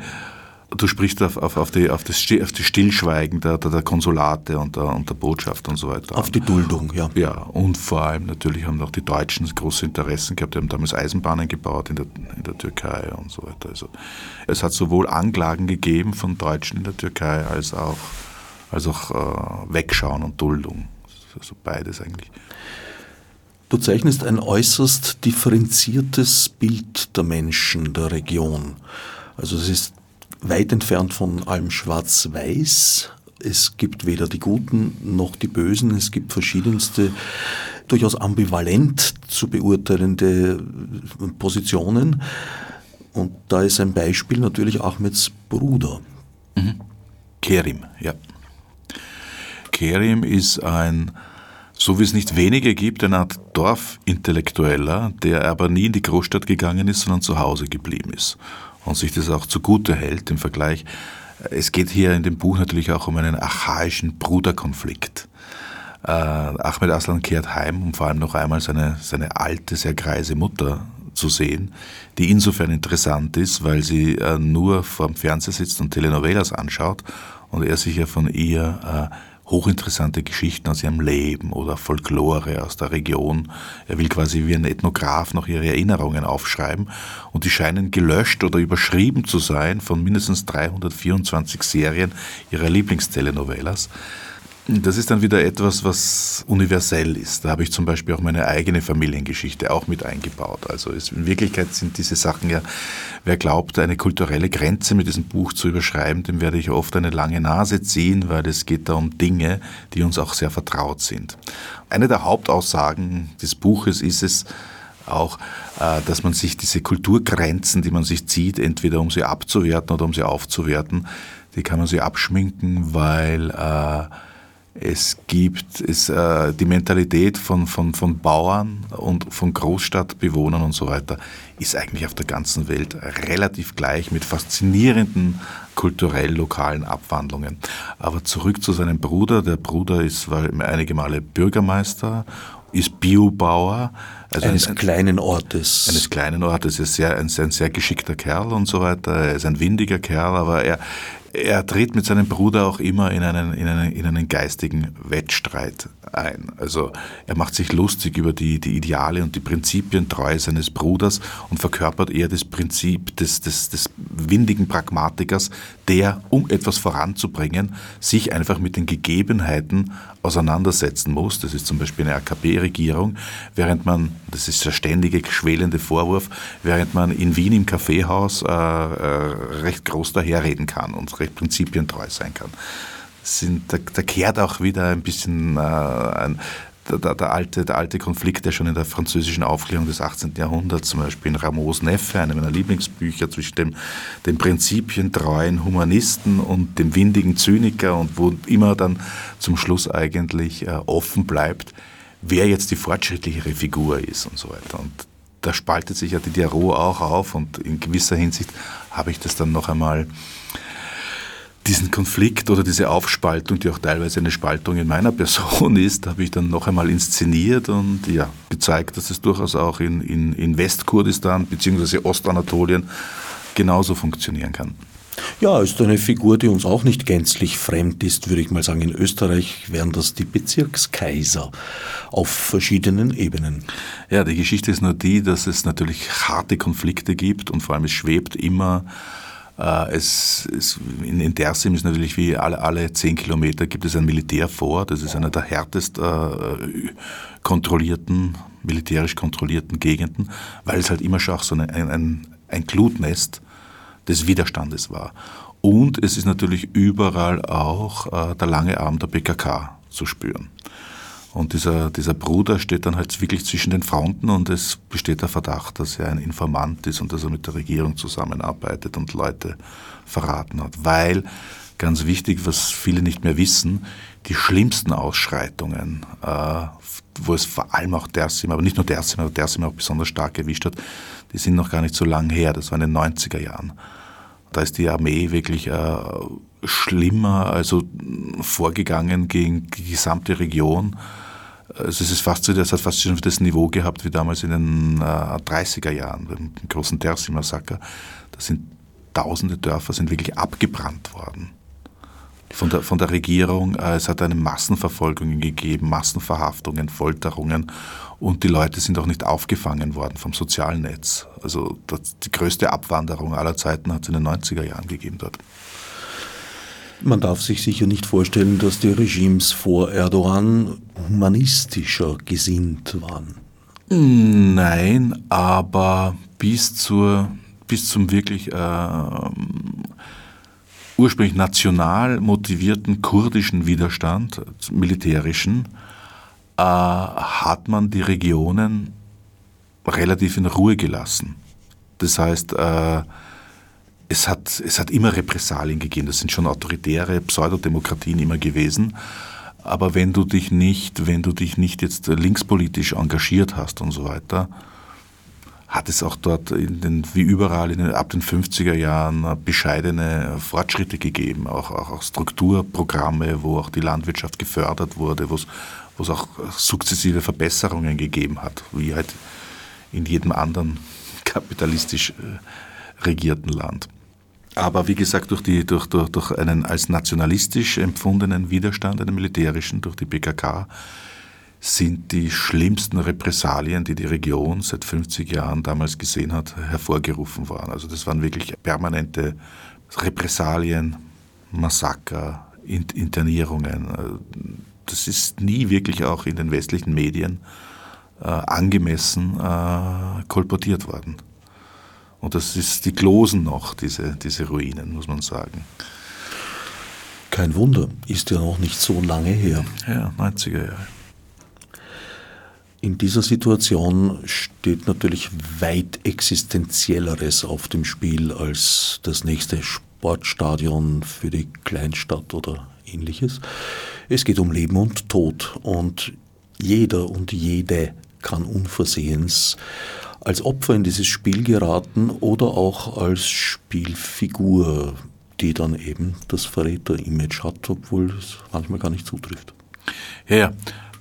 Du sprichst auf, auf, auf, die, auf, das, auf die Stillschweigen der, der, Konsulate und der, und der Botschaft und so weiter. Auf die Duldung, ja. Ja, und vor allem natürlich haben auch die Deutschen große Interessen gehabt. Die haben damals Eisenbahnen gebaut in der, in der Türkei und so weiter. Also es hat sowohl Anklagen gegeben von Deutschen in der Türkei als auch als auch äh, Wegschauen und Duldung. Also beides eigentlich. Du zeichnest ein äußerst differenziertes Bild der Menschen der Region. Also es ist weit entfernt von allem Schwarz-Weiß. Es gibt weder die Guten noch die Bösen. Es gibt verschiedenste, durchaus ambivalent zu beurteilende Positionen. Und da ist ein Beispiel natürlich Ahmeds Bruder. Mhm. Kerim, ja. Kerim ist ein, so wie es nicht wenige gibt, eine Art Dorfintellektueller, der aber nie in die Großstadt gegangen ist, sondern zu Hause geblieben ist und sich das auch zugute hält im Vergleich. Es geht hier in dem Buch natürlich auch um einen archaischen Bruderkonflikt. Äh, Ahmed Aslan kehrt heim, um vor allem noch einmal seine, seine alte, sehr greise Mutter zu sehen, die insofern interessant ist, weil sie äh, nur vor dem Fernseher sitzt und Telenovelas anschaut und er sich ja von ihr äh, hochinteressante Geschichten aus ihrem Leben oder Folklore aus der Region. Er will quasi wie ein Ethnograph noch ihre Erinnerungen aufschreiben und die scheinen gelöscht oder überschrieben zu sein von mindestens 324 Serien ihrer Lieblingstelenovelas. Das ist dann wieder etwas, was universell ist. Da habe ich zum Beispiel auch meine eigene Familiengeschichte auch mit eingebaut. Also es, in Wirklichkeit sind diese Sachen ja, wer glaubt, eine kulturelle Grenze mit diesem Buch zu überschreiben, dem werde ich oft eine lange Nase ziehen, weil es geht da um Dinge, die uns auch sehr vertraut sind. Eine der Hauptaussagen des Buches ist es, auch, äh, dass man sich diese Kulturgrenzen, die man sich zieht, entweder um sie abzuwerten oder um sie aufzuwerten, die kann man sie abschminken, weil äh, es gibt es, äh, die Mentalität von, von, von Bauern und von Großstadtbewohnern und so weiter ist eigentlich auf der ganzen Welt relativ gleich mit faszinierenden kulturell lokalen Abwandlungen. Aber zurück zu seinem Bruder. Der Bruder ist war einige Male Bürgermeister, ist Biobauer. Also eines ein, kleinen Ortes. Eines kleinen Ortes. Er ist sehr, ein, ein sehr geschickter Kerl und so weiter. Er ist ein windiger Kerl, aber er, er tritt mit seinem Bruder auch immer in einen, in einen, in einen geistigen Wettstreit ein. Also er macht sich lustig über die, die Ideale und die Prinzipientreue seines Bruders und verkörpert eher das Prinzip des, des, des windigen Pragmatikers, der, um etwas voranzubringen, sich einfach mit den Gegebenheiten auseinandersetzen muss. Das ist zum Beispiel eine AKP-Regierung, während man, das ist der ständige schwelende Vorwurf, während man in Wien im Kaffeehaus äh, äh, recht groß daherreden kann und recht prinzipientreu sein kann. Sind, da, da kehrt auch wieder ein bisschen äh, ein, der, der, alte, der alte Konflikt, der schon in der französischen Aufklärung des 18. Jahrhunderts, zum Beispiel in Rameaus Neffe, einem meiner Lieblingsbücher, zwischen dem, dem prinzipientreuen Humanisten und dem windigen Zyniker und wo immer dann zum Schluss eigentlich äh, offen bleibt, wer jetzt die fortschrittlichere Figur ist und so weiter. Und da spaltet sich ja die Diaro auch auf und in gewisser Hinsicht habe ich das dann noch einmal diesen Konflikt oder diese Aufspaltung, die auch teilweise eine Spaltung in meiner Person ist, habe ich dann noch einmal inszeniert und ja, gezeigt, dass es durchaus auch in, in, in Westkurdistan bzw. Ostanatolien genauso funktionieren kann. Ja, ist eine Figur, die uns auch nicht gänzlich fremd ist, würde ich mal sagen. In Österreich wären das die Bezirkskaiser auf verschiedenen Ebenen. Ja, die Geschichte ist nur die, dass es natürlich harte Konflikte gibt und vor allem es schwebt immer es, es, in, in Dersim ist natürlich wie alle, alle zehn Kilometer gibt es ein Militär vor. Das ist einer der härtest äh, kontrollierten, militärisch kontrollierten Gegenden, weil es halt immer schon auch so ein, ein, ein Glutnest des Widerstandes war. Und es ist natürlich überall auch äh, der lange Arm der PKK zu spüren. Und dieser, dieser Bruder steht dann halt wirklich zwischen den Fronten und es besteht der Verdacht, dass er ein Informant ist und dass er mit der Regierung zusammenarbeitet und Leute verraten hat. Weil, ganz wichtig, was viele nicht mehr wissen, die schlimmsten Ausschreitungen, äh, wo es vor allem auch Dersim, aber nicht nur Dersim, aber Dersim auch besonders stark erwischt hat, die sind noch gar nicht so lang her, das war in den 90er Jahren. Da ist die Armee wirklich äh, schlimmer, also vorgegangen gegen die gesamte Region. Also es ist fast so, das hat fast schon das Niveau gehabt wie damals in den äh, 30er Jahren, beim großen Tersi-Massaker. Da sind tausende Dörfer sind wirklich abgebrannt worden. Von der, von der Regierung, äh, es hat eine Massenverfolgung gegeben, Massenverhaftungen, Folterungen und die Leute sind auch nicht aufgefangen worden vom sozialen Netz. Also das, die größte Abwanderung aller Zeiten hat es in den 90er Jahren gegeben dort. Man darf sich sicher nicht vorstellen, dass die Regimes vor Erdogan humanistischer gesinnt waren. Nein, aber bis, zur, bis zum wirklich äh, ursprünglich national motivierten kurdischen Widerstand, militärischen, äh, hat man die Regionen relativ in Ruhe gelassen. Das heißt, äh, es hat, es hat immer Repressalien gegeben. Das sind schon autoritäre Pseudodemokratien immer gewesen. Aber wenn du dich nicht, wenn du dich nicht jetzt linkspolitisch engagiert hast und so weiter, hat es auch dort den, wie überall den, ab den 50er Jahren bescheidene Fortschritte gegeben, auch, auch, auch Strukturprogramme, wo auch die Landwirtschaft gefördert wurde, wo es, wo es auch sukzessive Verbesserungen gegeben hat, wie halt in jedem anderen kapitalistisch äh, regierten Land. Aber wie gesagt, durch, die, durch, durch, durch einen als nationalistisch empfundenen Widerstand, einen militärischen, durch die PKK, sind die schlimmsten Repressalien, die die Region seit 50 Jahren damals gesehen hat, hervorgerufen worden. Also das waren wirklich permanente Repressalien, Massaker, Internierungen. Das ist nie wirklich auch in den westlichen Medien äh, angemessen äh, kolportiert worden. Und das ist, die glosen noch, diese, diese Ruinen, muss man sagen. Kein Wunder, ist ja noch nicht so lange her. Ja, 90er Jahre. In dieser Situation steht natürlich weit existenzielleres auf dem Spiel als das nächste Sportstadion für die Kleinstadt oder ähnliches. Es geht um Leben und Tod und jeder und jede kann unversehens als Opfer in dieses Spiel geraten oder auch als Spielfigur, die dann eben das Verräter-Image hat, obwohl es manchmal gar nicht zutrifft. Ja, ja.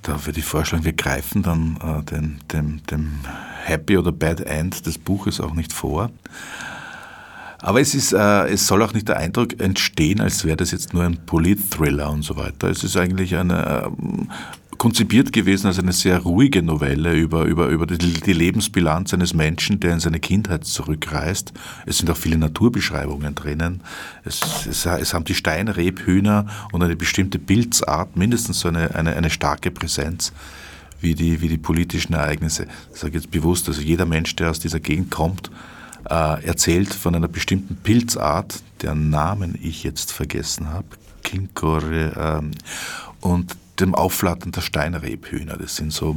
Da würde ich vorschlagen, wir greifen dann äh, den, dem, dem Happy oder Bad End des Buches auch nicht vor. Aber es, ist, äh, es soll auch nicht der Eindruck entstehen, als wäre das jetzt nur ein Polit-Thriller und so weiter. Es ist eigentlich eine, äh, konzipiert gewesen als eine sehr ruhige Novelle über, über, über die, Lebensbilanz eines Menschen, der in seine Kindheit zurückreist. Es sind auch viele Naturbeschreibungen drinnen. Es, es, es haben die Steinrebhühner und eine bestimmte Bildsart mindestens so eine, eine, eine starke Präsenz wie die, wie die politischen Ereignisse. Ich sage jetzt bewusst, also jeder Mensch, der aus dieser Gegend kommt, äh, erzählt von einer bestimmten Pilzart, deren Namen ich jetzt vergessen habe, Kinkore, ähm, und dem Aufflattern der Steinrebhühner. Das sind so,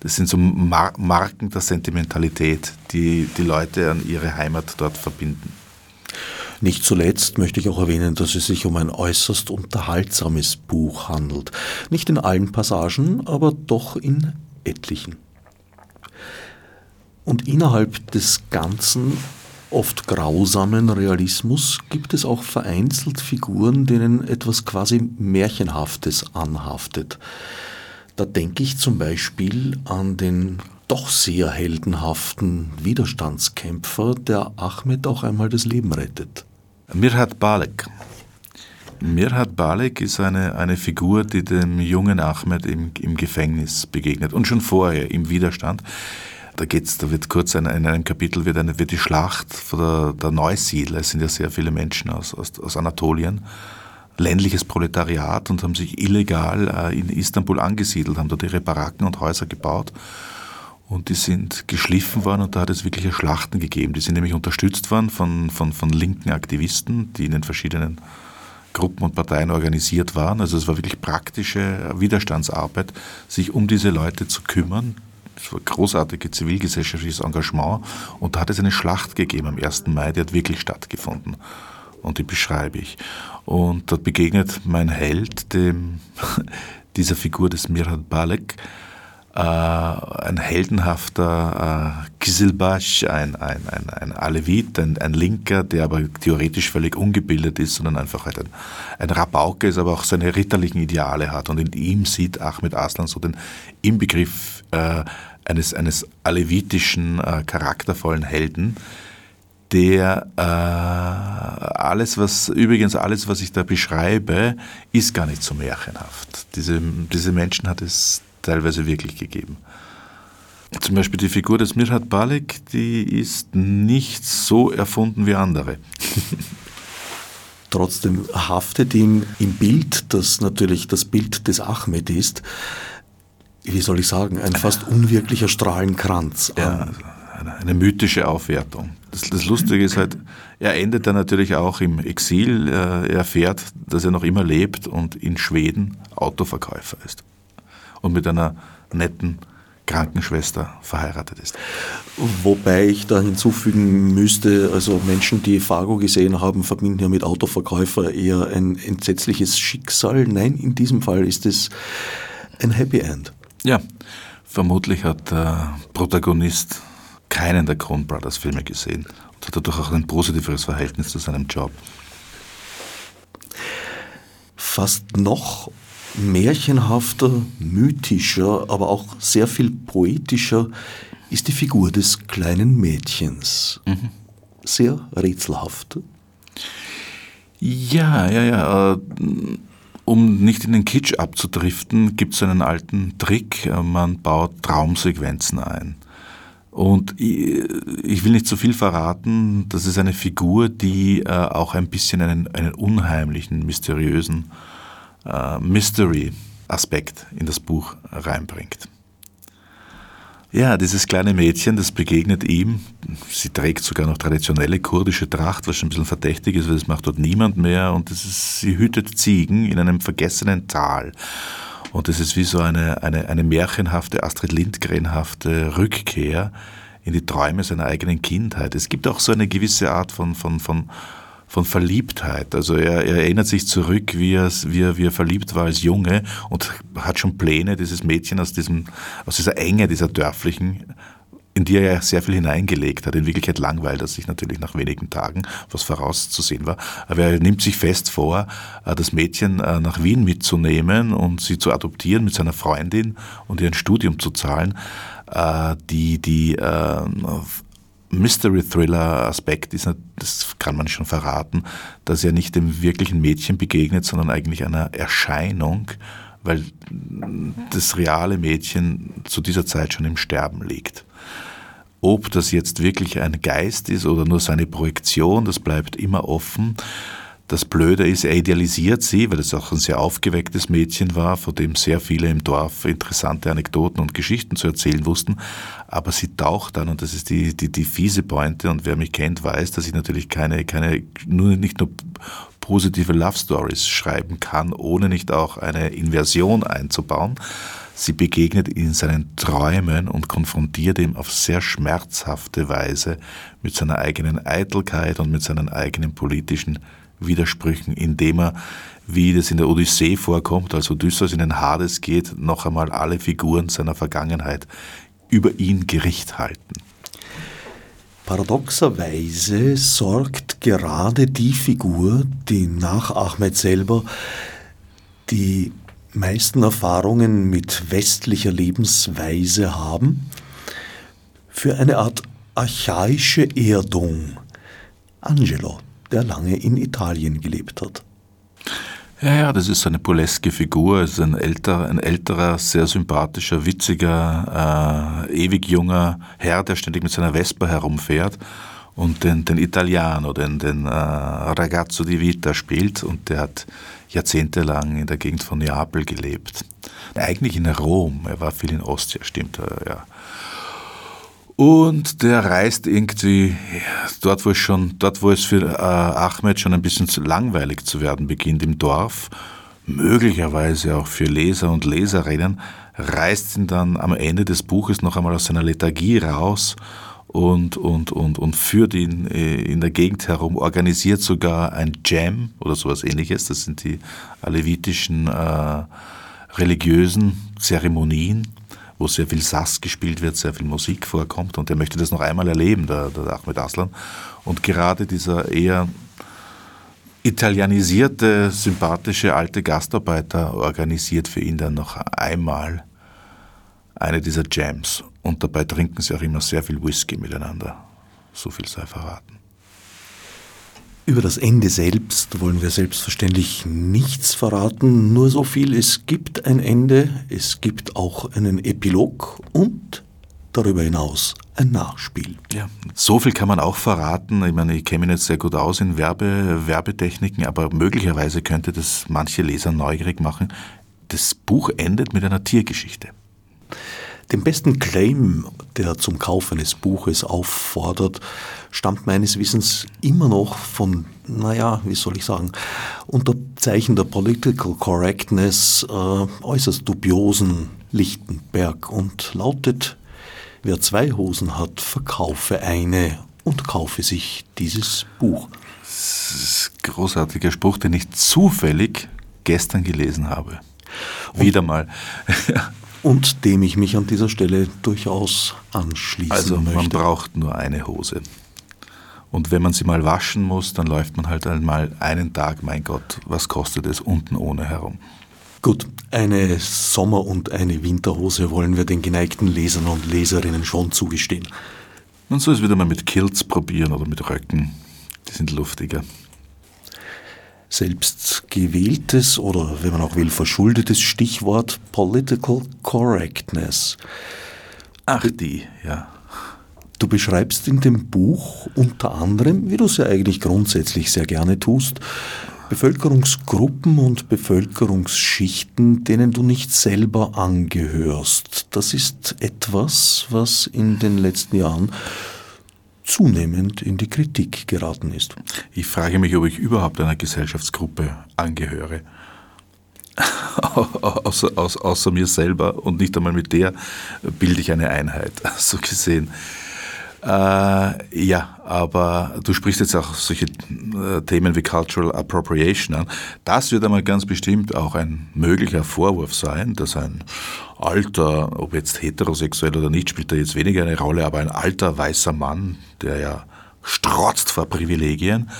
das sind so Mar Marken der Sentimentalität, die die Leute an ihre Heimat dort verbinden. Nicht zuletzt möchte ich auch erwähnen, dass es sich um ein äußerst unterhaltsames Buch handelt. Nicht in allen Passagen, aber doch in etlichen. Und innerhalb des ganzen, oft grausamen Realismus gibt es auch vereinzelt Figuren, denen etwas quasi Märchenhaftes anhaftet. Da denke ich zum Beispiel an den doch sehr heldenhaften Widerstandskämpfer, der Ahmed auch einmal das Leben rettet. Mirhat Balek. Mirhat Balek ist eine, eine Figur, die dem jungen Ahmed im, im Gefängnis begegnet und schon vorher im Widerstand da geht's, da wird kurz in, in einem Kapitel wird, eine, wird die Schlacht der, der Neusiedler, es sind ja sehr viele Menschen aus, aus, aus Anatolien, ländliches Proletariat und haben sich illegal äh, in Istanbul angesiedelt, haben dort ihre Baracken und Häuser gebaut. Und die sind geschliffen worden und da hat es wirkliche Schlachten gegeben. Die sind nämlich unterstützt worden von, von, von linken Aktivisten, die in den verschiedenen Gruppen und Parteien organisiert waren. Also es war wirklich praktische Widerstandsarbeit, sich um diese Leute zu kümmern, großartiges zivilgesellschaftliches Engagement und da hat es eine Schlacht gegeben am 1. Mai, die hat wirklich stattgefunden. Und die beschreibe ich. Und dort begegnet mein Held dem, dieser Figur des Mirhat Balek, äh, ein heldenhafter äh, Kizilbash, ein, ein, ein, ein Alevit, ein, ein Linker, der aber theoretisch völlig ungebildet ist, sondern einfach halt ein, ein Rabauke ist, aber auch seine ritterlichen Ideale hat. Und in ihm sieht Ahmed Aslan so den Inbegriff äh, eines, eines alevitischen, äh, charaktervollen Helden, der äh, alles, was, übrigens alles, was ich da beschreibe, ist gar nicht so märchenhaft. Diese, diese Menschen hat es teilweise wirklich gegeben. Zum Beispiel die Figur des Mirhat Balek, die ist nicht so erfunden wie andere. Trotzdem haftet ihm im Bild, das natürlich das Bild des Ahmed ist, wie soll ich sagen, ein fast unwirklicher Strahlenkranz. Ja, eine, eine mythische Aufwertung. Das, das, Lustige ist halt, er endet dann natürlich auch im Exil. Er erfährt, dass er noch immer lebt und in Schweden Autoverkäufer ist. Und mit einer netten Krankenschwester verheiratet ist. Wobei ich da hinzufügen müsste, also Menschen, die Fargo gesehen haben, verbinden ja mit Autoverkäufer eher ein entsetzliches Schicksal. Nein, in diesem Fall ist es ein Happy End. Ja, vermutlich hat der Protagonist keinen der Coen Brothers Filme gesehen und hat dadurch auch ein positiveres Verhältnis zu seinem Job. Fast noch märchenhafter, mythischer, aber auch sehr viel poetischer ist die Figur des kleinen Mädchens. Mhm. Sehr rätselhaft. Ja, ja, ja. Äh, um nicht in den Kitsch abzudriften, gibt es einen alten Trick. Äh, man baut Traumsequenzen ein. Und ich will nicht zu viel verraten, das ist eine Figur, die äh, auch ein bisschen einen, einen unheimlichen, mysteriösen äh, Mystery-Aspekt in das Buch reinbringt. Ja, dieses kleine Mädchen, das begegnet ihm. Sie trägt sogar noch traditionelle kurdische Tracht, was schon ein bisschen verdächtig ist, weil das macht dort niemand mehr. Und das ist, sie hütet Ziegen in einem vergessenen Tal. Und das ist wie so eine, eine, eine märchenhafte, Astrid Lindgrenhafte Rückkehr in die Träume seiner eigenen Kindheit. Es gibt auch so eine gewisse Art von, von, von von Verliebtheit. Also er, er erinnert sich zurück, wie er, wie, er, wie er verliebt war als Junge und hat schon Pläne, dieses Mädchen aus, diesem, aus dieser Enge, dieser dörflichen, in die er ja sehr viel hineingelegt hat. In Wirklichkeit langweilt er sich natürlich nach wenigen Tagen, was vorauszusehen war. Aber er nimmt sich fest vor, äh, das Mädchen äh, nach Wien mitzunehmen und sie zu adoptieren mit seiner Freundin und ihr ein Studium zu zahlen, äh, die, die Mystery-Thriller-Aspekt ist, das kann man schon verraten, dass er nicht dem wirklichen Mädchen begegnet, sondern eigentlich einer Erscheinung, weil das reale Mädchen zu dieser Zeit schon im Sterben liegt. Ob das jetzt wirklich ein Geist ist oder nur seine Projektion, das bleibt immer offen. Das Blöde ist, er idealisiert sie, weil es auch ein sehr aufgewecktes Mädchen war, von dem sehr viele im Dorf interessante Anekdoten und Geschichten zu erzählen wussten. Aber sie taucht dann, und das ist die, die, die fiese Pointe, und wer mich kennt, weiß, dass ich natürlich keine, keine, nur, nicht nur positive Love Stories schreiben kann, ohne nicht auch eine Inversion einzubauen. Sie begegnet in seinen Träumen und konfrontiert ihn auf sehr schmerzhafte Weise mit seiner eigenen Eitelkeit und mit seinen eigenen politischen Widersprüchen, indem er, wie das in der Odyssee vorkommt, als Odysseus in den Hades geht, noch einmal alle Figuren seiner Vergangenheit über ihn Gericht halten. Paradoxerweise sorgt gerade die Figur, die nach Ahmed selber die meisten Erfahrungen mit westlicher Lebensweise haben, für eine Art archaische Erdung. Angelo, der lange in Italien gelebt hat. Ja, ja, das ist eine burleske Figur. Ist ein älterer, ein älterer, sehr sympathischer, witziger, äh, ewig junger Herr, der ständig mit seiner Vespa herumfährt und den, den Italiano, den, den äh, Ragazzo di Vita spielt. Und der hat jahrzehntelang in der Gegend von Neapel gelebt. Eigentlich in Rom. Er war viel in Ostia, stimmt, äh, ja. Und der reist irgendwie dort, wo es schon, dort, wo es für äh, Ahmed schon ein bisschen zu langweilig zu werden beginnt im Dorf, möglicherweise auch für Leser und Leserinnen, reist ihn dann am Ende des Buches noch einmal aus seiner Lethargie raus und, und, und, und führt ihn äh, in der Gegend herum, organisiert sogar ein Jam oder sowas ähnliches. Das sind die alevitischen äh, religiösen Zeremonien wo sehr viel Sass gespielt wird, sehr viel Musik vorkommt und er möchte das noch einmal erleben, der, der Ahmed Aslan. Und gerade dieser eher italienisierte, sympathische alte Gastarbeiter organisiert für ihn dann noch einmal eine dieser Jams. Und dabei trinken sie auch immer sehr viel Whisky miteinander. So viel sei verraten. Über das Ende selbst wollen wir selbstverständlich nichts verraten, nur so viel, es gibt ein Ende, es gibt auch einen Epilog und darüber hinaus ein Nachspiel. Ja, so viel kann man auch verraten. Ich meine, ich kenne mich nicht sehr gut aus in Werbe, Werbetechniken, aber möglicherweise könnte das manche Leser neugierig machen. Das Buch endet mit einer Tiergeschichte. Den besten Claim, der zum Kauf eines Buches auffordert, stammt meines Wissens immer noch von, naja, wie soll ich sagen, unter Zeichen der Political Correctness äh, äußerst dubiosen Lichtenberg und lautet, wer zwei Hosen hat, verkaufe eine und kaufe sich dieses Buch. Das ist ein großartiger Spruch, den ich zufällig gestern gelesen habe. Wieder mal. und dem ich mich an dieser Stelle durchaus anschließen also, möchte. Also man braucht nur eine Hose. Und wenn man sie mal waschen muss, dann läuft man halt einmal einen Tag, mein Gott, was kostet es unten ohne herum. Gut, eine Sommer- und eine Winterhose wollen wir den geneigten Lesern und Leserinnen schon zugestehen. Man soll es wieder mal mit Kilts probieren oder mit Röcken. Die sind luftiger selbst gewähltes oder, wenn man auch will, verschuldetes Stichwort Political Correctness. Ach die, ja. Du beschreibst in dem Buch unter anderem, wie du es ja eigentlich grundsätzlich sehr gerne tust, Bevölkerungsgruppen und Bevölkerungsschichten, denen du nicht selber angehörst. Das ist etwas, was in den letzten Jahren zunehmend in die Kritik geraten ist. Ich frage mich, ob ich überhaupt einer Gesellschaftsgruppe angehöre. außer, außer, außer, mir selber und nicht einmal mit der bilde ich eine Einheit, so gesehen. Äh, ja, aber du sprichst jetzt auch solche äh, Themen wie Cultural Appropriation an. Das wird einmal ganz bestimmt auch ein möglicher Vorwurf sein, dass ein alter, ob jetzt heterosexuell oder nicht, spielt da jetzt weniger eine Rolle, aber ein alter weißer Mann, der ja strotzt vor Privilegien,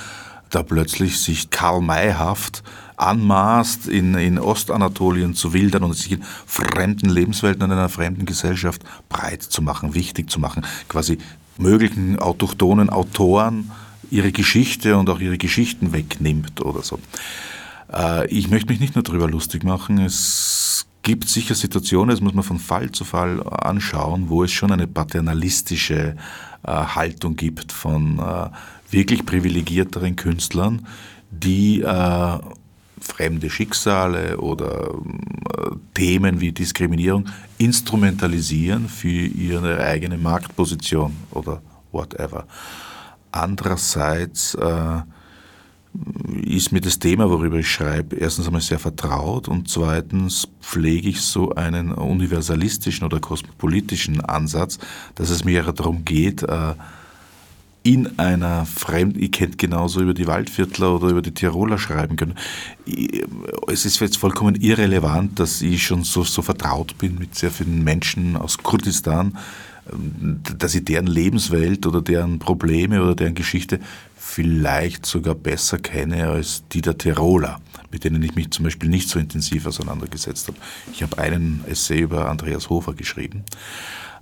da plötzlich sich Karl Mayhaft anmaßt, in, in Ostanatolien zu wildern und sich in fremden Lebenswelten und in einer fremden Gesellschaft breit zu machen, wichtig zu machen, quasi möglichen autochthonen Autoren ihre Geschichte und auch ihre Geschichten wegnimmt oder so. Äh, ich möchte mich nicht nur darüber lustig machen, es gibt sicher Situationen, das muss man von Fall zu Fall anschauen, wo es schon eine paternalistische äh, Haltung gibt von äh, wirklich privilegierteren Künstlern, die fremde Schicksale oder Themen wie Diskriminierung instrumentalisieren für ihre eigene Marktposition oder whatever. Andererseits äh, ist mir das Thema, worüber ich schreibe, erstens einmal sehr vertraut und zweitens pflege ich so einen universalistischen oder kosmopolitischen Ansatz, dass es mir darum geht, äh, in einer fremden, ich könnte genauso über die Waldviertler oder über die Tiroler schreiben können. Es ist jetzt vollkommen irrelevant, dass ich schon so, so vertraut bin mit sehr vielen Menschen aus Kurdistan, ähm, dass ich deren Lebenswelt oder deren Probleme oder deren Geschichte vielleicht sogar besser kenne als die der Tiroler, mit denen ich mich zum Beispiel nicht so intensiv auseinandergesetzt habe. Ich habe einen Essay über Andreas Hofer geschrieben.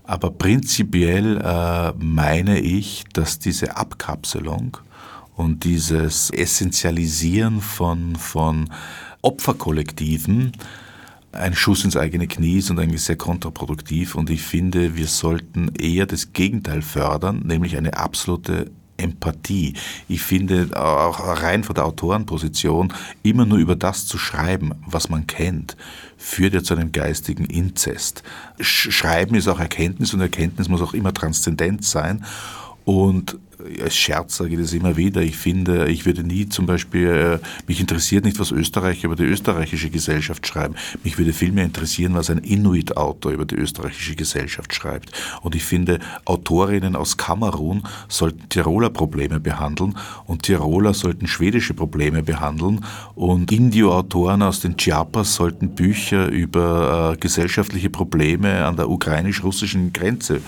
Aber prinzipiell äh, meine ich, dass diese Abkapselung und dieses Essentialisieren von, von Opferkollektiven ein Schuss ins eigene Knie ist und eigentlich sehr kontraproduktiv. Und ich finde, wir sollten eher das Gegenteil fördern, nämlich eine absolute Empathie. Ich finde auch rein von der Autorenposition immer nur über das zu schreiben, was man kennt, führt ja zu einem geistigen Inzest. Schreiben ist auch Erkenntnis und Erkenntnis muss auch immer transzendent sein. Und als Scherz sage ich das immer wieder. Ich finde, ich würde nie zum Beispiel, äh, mich interessiert nicht, was Österreicher über die österreichische Gesellschaft schreiben. Mich würde vielmehr interessieren, was ein Inuit-Autor über die österreichische Gesellschaft schreibt. Und ich finde, Autorinnen aus Kamerun sollten Tiroler Probleme behandeln und Tiroler sollten schwedische Probleme behandeln und Indio-Autoren aus den Chiapas sollten Bücher über äh, gesellschaftliche Probleme an der ukrainisch-russischen Grenze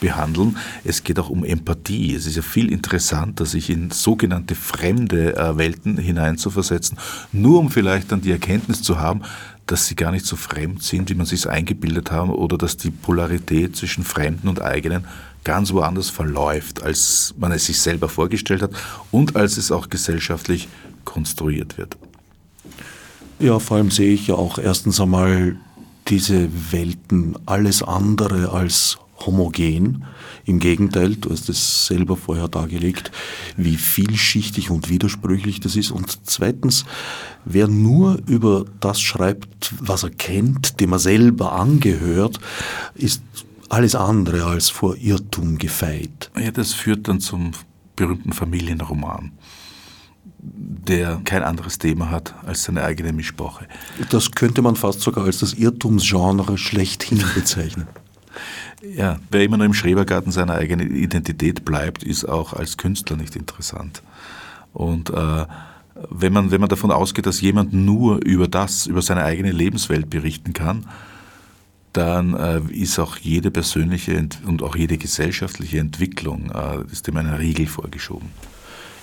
behandeln. Es geht auch um Empathie. Es ist ja viel interessanter, sich in sogenannte fremde äh, Welten hineinzuversetzen, nur um vielleicht dann die Erkenntnis zu haben, dass sie gar nicht so fremd sind, wie man sich eingebildet haben, oder dass die Polarität zwischen Fremden und Eigenen ganz woanders verläuft, als man es sich selber vorgestellt hat und als es auch gesellschaftlich konstruiert wird. Ja, vor allem sehe ich ja auch erstens einmal diese Welten alles andere als homogen. Im Gegenteil, du hast es selber vorher dargelegt, wie vielschichtig und widersprüchlich das ist. Und zweitens, wer nur über das schreibt, was er kennt, dem er selber angehört, ist alles andere als vor Irrtum gefeit. Ja, das führt dann zum berühmten Familienroman der kein anderes Thema hat als seine eigene Mischsprache. Das könnte man fast sogar als das Irrtumsgenre schlechthin bezeichnen. Ja, wer immer nur im Schrebergarten seiner eigenen Identität bleibt, ist auch als Künstler nicht interessant. Und äh, wenn, man, wenn man davon ausgeht, dass jemand nur über das, über seine eigene Lebenswelt berichten kann, dann äh, ist auch jede persönliche und auch jede gesellschaftliche Entwicklung, äh, ist dem ein Riegel vorgeschoben.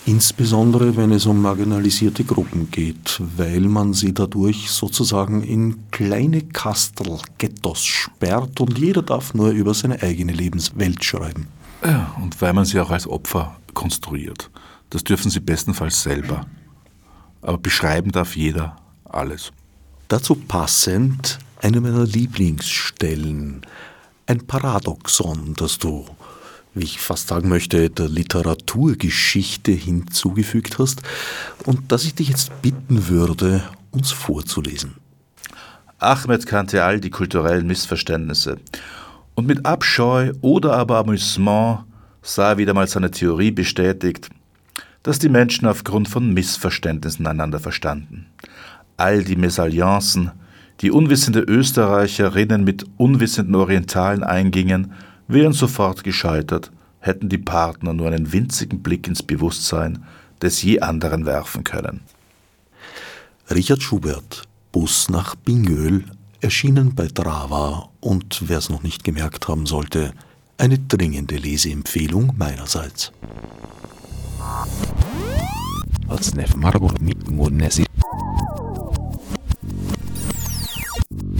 Insbesondere wenn es um marginalisierte Gruppen geht, weil man sie dadurch sozusagen in kleine Kastel, Ghettos sperrt und jeder darf nur über seine eigene Lebenswelt schreiben. Ja, und weil man sie auch als Opfer konstruiert. Das dürfen sie bestenfalls selber. Aber beschreiben darf jeder alles. Dazu passend eine meiner Lieblingsstellen, ein Paradoxon, das du wie ich fast sagen möchte, der Literaturgeschichte hinzugefügt hast und das ich dich jetzt bitten würde, uns vorzulesen. Ahmed kannte all die kulturellen Missverständnisse und mit Abscheu oder aber Amüsement sah er wieder mal seine Theorie bestätigt, dass die Menschen aufgrund von Missverständnissen einander verstanden. All die Mesalliancen, die unwissende Österreicherinnen mit unwissenden Orientalen eingingen, wären sofort gescheitert, hätten die Partner nur einen winzigen Blick ins Bewusstsein des je anderen werfen können. Richard Schubert, Bus nach Bingöl, erschienen bei Drava und wer es noch nicht gemerkt haben sollte, eine dringende Leseempfehlung meinerseits. Als Nef Marburg mit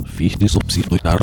Fichte subsidiar